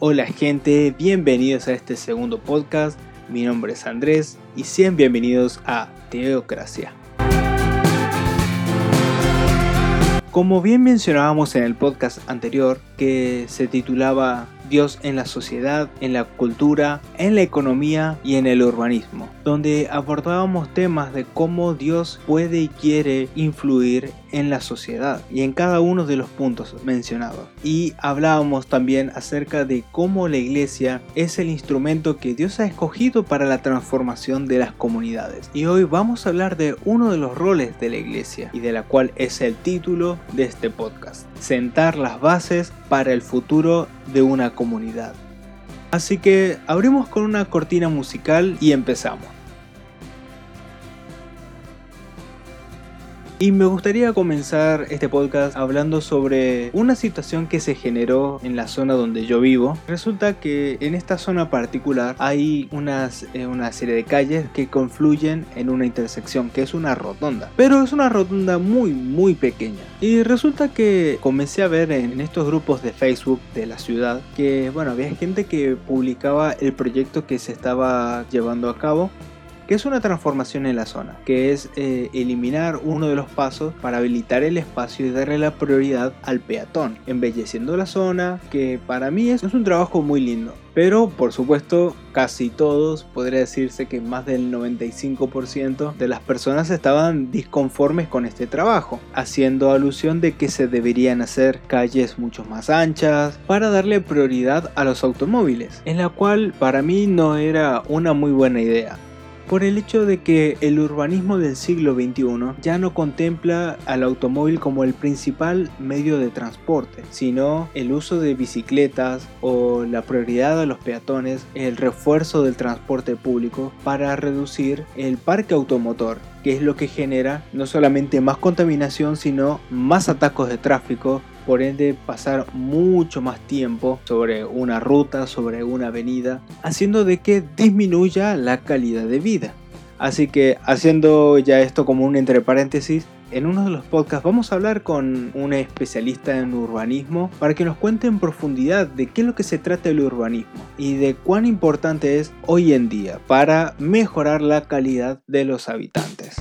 Hola gente, bienvenidos a este segundo podcast. Mi nombre es Andrés y sean bienvenidos a Teocracia. Como bien mencionábamos en el podcast anterior, que se titulaba Dios en la sociedad, en la cultura, en la economía y en el urbanismo, donde abordábamos temas de cómo Dios puede y quiere influir en la sociedad y en cada uno de los puntos mencionados. Y hablábamos también acerca de cómo la iglesia es el instrumento que Dios ha escogido para la transformación de las comunidades. Y hoy vamos a hablar de uno de los roles de la iglesia y de la cual es el título de este podcast. Sentar las bases para el futuro de una comunidad. Así que abrimos con una cortina musical y empezamos. Y me gustaría comenzar este podcast hablando sobre una situación que se generó en la zona donde yo vivo. Resulta que en esta zona particular hay unas, eh, una serie de calles que confluyen en una intersección que es una rotonda. Pero es una rotonda muy muy pequeña. Y resulta que comencé a ver en estos grupos de Facebook de la ciudad que bueno había gente que publicaba el proyecto que se estaba llevando a cabo que es una transformación en la zona, que es eh, eliminar uno de los pasos para habilitar el espacio y darle la prioridad al peatón, embelleciendo la zona, que para mí es, es un trabajo muy lindo. Pero por supuesto casi todos, podría decirse que más del 95% de las personas estaban disconformes con este trabajo, haciendo alusión de que se deberían hacer calles mucho más anchas para darle prioridad a los automóviles, en la cual para mí no era una muy buena idea por el hecho de que el urbanismo del siglo XXI ya no contempla al automóvil como el principal medio de transporte, sino el uso de bicicletas o la prioridad a los peatones, el refuerzo del transporte público para reducir el parque automotor que es lo que genera no solamente más contaminación, sino más atacos de tráfico, por ende pasar mucho más tiempo sobre una ruta, sobre una avenida, haciendo de que disminuya la calidad de vida. Así que haciendo ya esto como un entre paréntesis, en uno de los podcasts vamos a hablar con un especialista en urbanismo para que nos cuente en profundidad de qué es lo que se trata el urbanismo y de cuán importante es hoy en día para mejorar la calidad de los habitantes.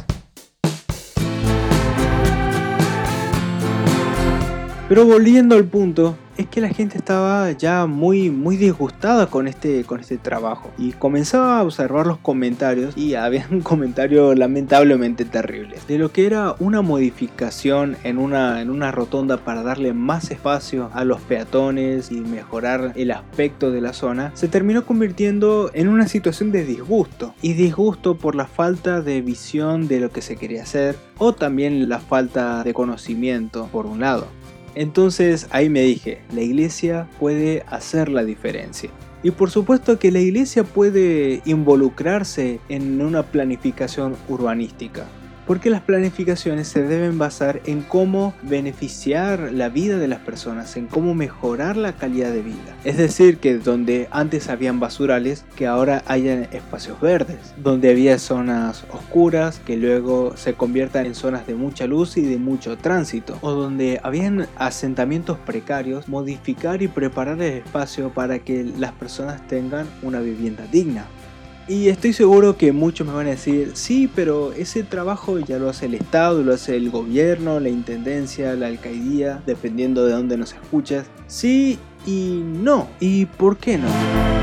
Pero volviendo al punto, es que la gente estaba ya muy, muy disgustada con este, con este trabajo. Y comenzaba a observar los comentarios y había un comentario lamentablemente terrible. De lo que era una modificación en una, en una rotonda para darle más espacio a los peatones y mejorar el aspecto de la zona, se terminó convirtiendo en una situación de disgusto. Y disgusto por la falta de visión de lo que se quería hacer o también la falta de conocimiento por un lado. Entonces ahí me dije, la iglesia puede hacer la diferencia. Y por supuesto que la iglesia puede involucrarse en una planificación urbanística porque las planificaciones se deben basar en cómo beneficiar la vida de las personas, en cómo mejorar la calidad de vida. Es decir, que donde antes habían basurales, que ahora hayan espacios verdes, donde había zonas oscuras, que luego se conviertan en zonas de mucha luz y de mucho tránsito, o donde habían asentamientos precarios, modificar y preparar el espacio para que las personas tengan una vivienda digna. Y estoy seguro que muchos me van a decir, sí, pero ese trabajo ya lo hace el Estado, lo hace el gobierno, la Intendencia, la Alcaidía, dependiendo de dónde nos escuchas. Sí y no. ¿Y por qué no?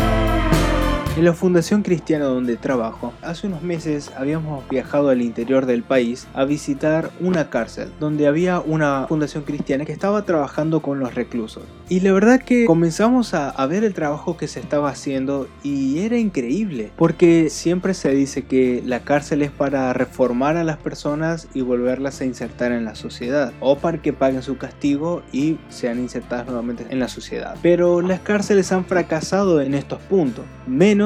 En la Fundación Cristiana donde trabajo, hace unos meses habíamos viajado al interior del país a visitar una cárcel donde había una fundación cristiana que estaba trabajando con los reclusos. Y la verdad que comenzamos a, a ver el trabajo que se estaba haciendo y era increíble, porque siempre se dice que la cárcel es para reformar a las personas y volverlas a insertar en la sociedad, o para que paguen su castigo y sean insertadas nuevamente en la sociedad. Pero las cárceles han fracasado en estos puntos, menos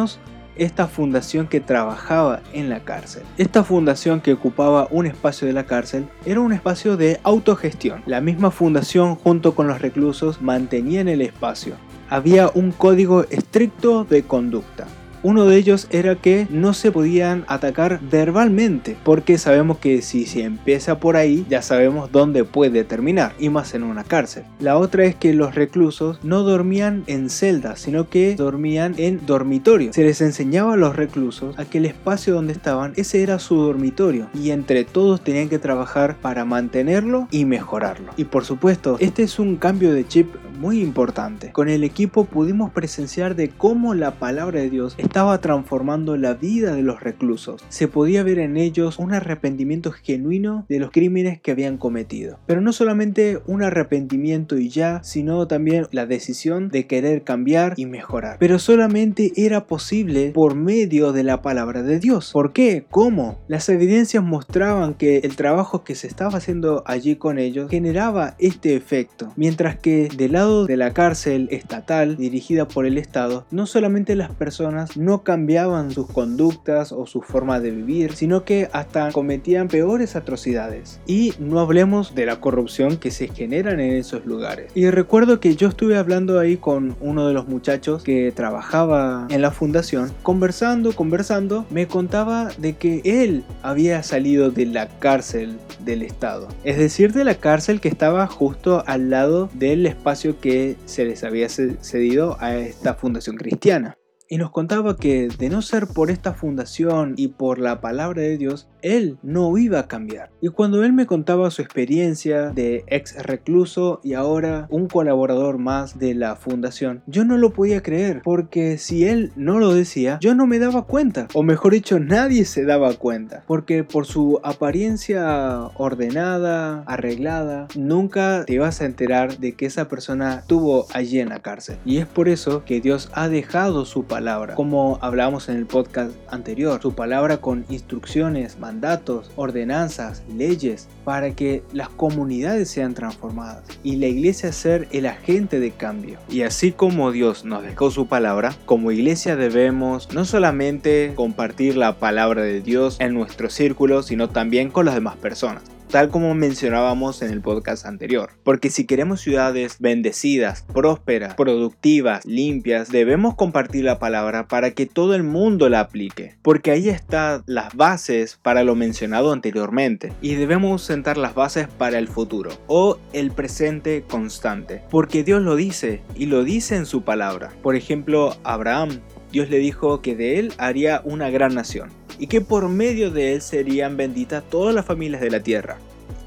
esta fundación que trabajaba en la cárcel. Esta fundación que ocupaba un espacio de la cárcel era un espacio de autogestión. La misma fundación junto con los reclusos mantenían el espacio. Había un código estricto de conducta. Uno de ellos era que no se podían atacar verbalmente, porque sabemos que si se empieza por ahí, ya sabemos dónde puede terminar, y más en una cárcel. La otra es que los reclusos no dormían en celdas, sino que dormían en dormitorios. Se les enseñaba a los reclusos a que el espacio donde estaban, ese era su dormitorio, y entre todos tenían que trabajar para mantenerlo y mejorarlo. Y por supuesto, este es un cambio de chip muy importante. Con el equipo pudimos presenciar de cómo la palabra de Dios estaba transformando la vida de los reclusos. Se podía ver en ellos un arrepentimiento genuino de los crímenes que habían cometido. Pero no solamente un arrepentimiento y ya, sino también la decisión de querer cambiar y mejorar. Pero solamente era posible por medio de la palabra de Dios. ¿Por qué? ¿Cómo? Las evidencias mostraban que el trabajo que se estaba haciendo allí con ellos generaba este efecto. Mientras que del lado de la cárcel estatal dirigida por el Estado, no solamente las personas no cambiaban sus conductas o su forma de vivir, sino que hasta cometían peores atrocidades. Y no hablemos de la corrupción que se generan en esos lugares. Y recuerdo que yo estuve hablando ahí con uno de los muchachos que trabajaba en la fundación, conversando, conversando, me contaba de que él había salido de la cárcel del Estado. Es decir, de la cárcel que estaba justo al lado del espacio que se les había cedido a esta fundación cristiana y nos contaba que de no ser por esta fundación y por la palabra de Dios, él no iba a cambiar. Y cuando él me contaba su experiencia de ex recluso y ahora un colaborador más de la fundación, yo no lo podía creer, porque si él no lo decía, yo no me daba cuenta, o mejor dicho, nadie se daba cuenta, porque por su apariencia ordenada, arreglada, nunca te ibas a enterar de que esa persona estuvo allí en la cárcel. Y es por eso que Dios ha dejado su palabra como hablábamos en el podcast anterior, su palabra con instrucciones, mandatos, ordenanzas, leyes, para que las comunidades sean transformadas y la iglesia ser el agente de cambio. Y así como Dios nos dejó su palabra, como iglesia debemos no solamente compartir la palabra de Dios en nuestro círculo, sino también con las demás personas tal como mencionábamos en el podcast anterior. Porque si queremos ciudades bendecidas, prósperas, productivas, limpias, debemos compartir la palabra para que todo el mundo la aplique. Porque ahí están las bases para lo mencionado anteriormente. Y debemos sentar las bases para el futuro o el presente constante. Porque Dios lo dice y lo dice en su palabra. Por ejemplo, Abraham Dios le dijo que de él haría una gran nación y que por medio de él serían benditas todas las familias de la tierra.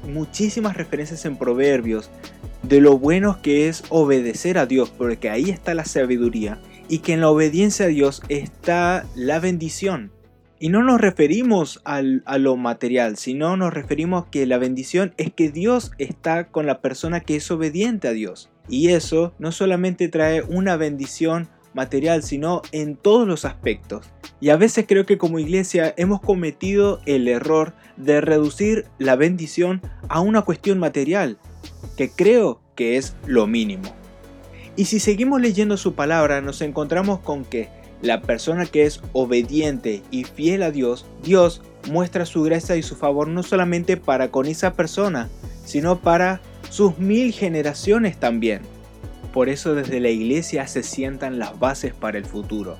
Muchísimas referencias en proverbios de lo bueno que es obedecer a Dios, porque ahí está la sabiduría y que en la obediencia a Dios está la bendición. Y no nos referimos a lo material, sino nos referimos que la bendición es que Dios está con la persona que es obediente a Dios. Y eso no solamente trae una bendición material, sino en todos los aspectos. Y a veces creo que como iglesia hemos cometido el error de reducir la bendición a una cuestión material, que creo que es lo mínimo. Y si seguimos leyendo su palabra, nos encontramos con que la persona que es obediente y fiel a Dios, Dios muestra su gracia y su favor no solamente para con esa persona, sino para sus mil generaciones también. Por eso desde la iglesia se sientan las bases para el futuro.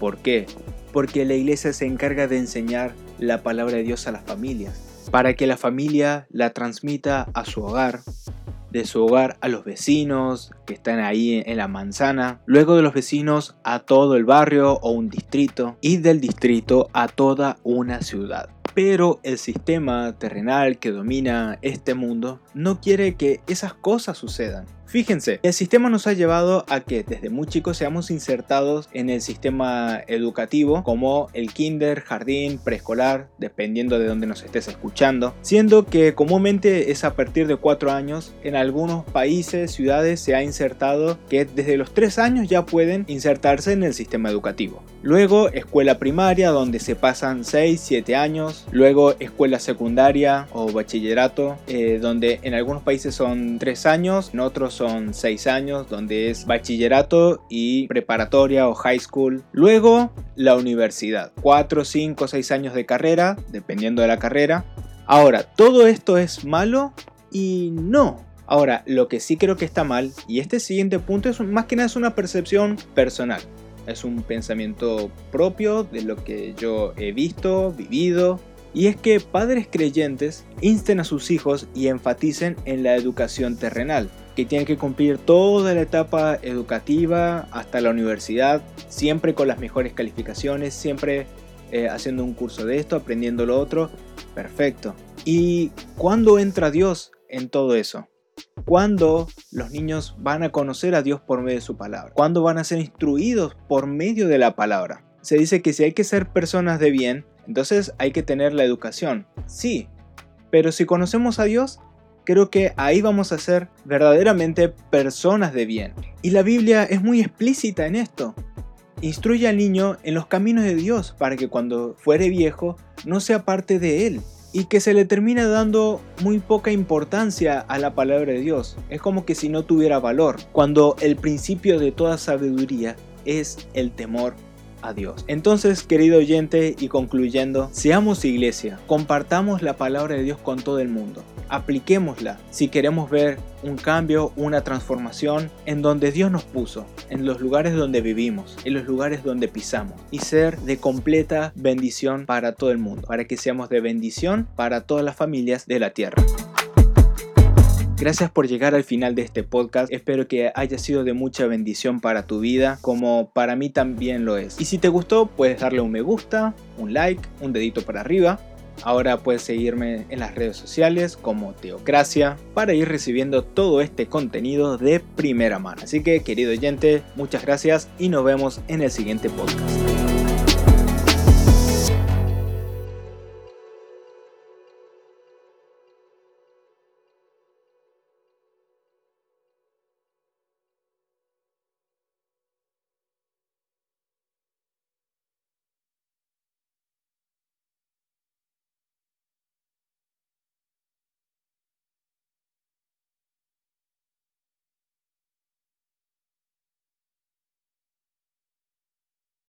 ¿Por qué? Porque la iglesia se encarga de enseñar la palabra de Dios a las familias, para que la familia la transmita a su hogar, de su hogar a los vecinos que están ahí en la manzana, luego de los vecinos a todo el barrio o un distrito y del distrito a toda una ciudad. Pero el sistema terrenal que domina este mundo no quiere que esas cosas sucedan. Fíjense, el sistema nos ha llevado a que desde muy chicos seamos insertados en el sistema educativo como el kinder, jardín, preescolar, dependiendo de dónde nos estés escuchando, siendo que comúnmente es a partir de 4 años, en algunos países, ciudades se ha insertado que desde los 3 años ya pueden insertarse en el sistema educativo. Luego escuela primaria donde se pasan 6, 7 años, luego escuela secundaria o bachillerato eh, donde en algunos países son 3 años, en otros son 6 años, donde es bachillerato y preparatoria o high school. Luego la universidad, 4, 5, 6 años de carrera, dependiendo de la carrera. Ahora, ¿todo esto es malo? Y no. Ahora, lo que sí creo que está mal, y este siguiente punto es más que nada es una percepción personal. es un pensamiento propio de lo que yo he visto, vivido, y es que padres creyentes insten a sus hijos y enfaticen en la educación terrenal, que tienen que cumplir toda la etapa educativa hasta la universidad, siempre con las mejores calificaciones, siempre eh, haciendo un curso de esto, aprendiendo lo otro. Perfecto. ¿Y cuándo entra Dios en todo eso? ¿Cuándo los niños van a conocer a Dios por medio de su palabra? ¿Cuándo van a ser instruidos por medio de la palabra? Se dice que si hay que ser personas de bien, entonces hay que tener la educación. Sí, pero si conocemos a Dios, creo que ahí vamos a ser verdaderamente personas de bien. Y la Biblia es muy explícita en esto. Instruye al niño en los caminos de Dios para que cuando fuere viejo no sea parte de él. Y que se le termina dando muy poca importancia a la palabra de Dios. Es como que si no tuviera valor. Cuando el principio de toda sabiduría es el temor Dios. Entonces, querido oyente, y concluyendo, seamos iglesia, compartamos la palabra de Dios con todo el mundo, apliquémosla si queremos ver un cambio, una transformación en donde Dios nos puso, en los lugares donde vivimos, en los lugares donde pisamos, y ser de completa bendición para todo el mundo, para que seamos de bendición para todas las familias de la tierra. Gracias por llegar al final de este podcast. Espero que haya sido de mucha bendición para tu vida, como para mí también lo es. Y si te gustó, puedes darle un me gusta, un like, un dedito para arriba. Ahora puedes seguirme en las redes sociales como Teocracia para ir recibiendo todo este contenido de primera mano. Así que, querido oyente, muchas gracias y nos vemos en el siguiente podcast.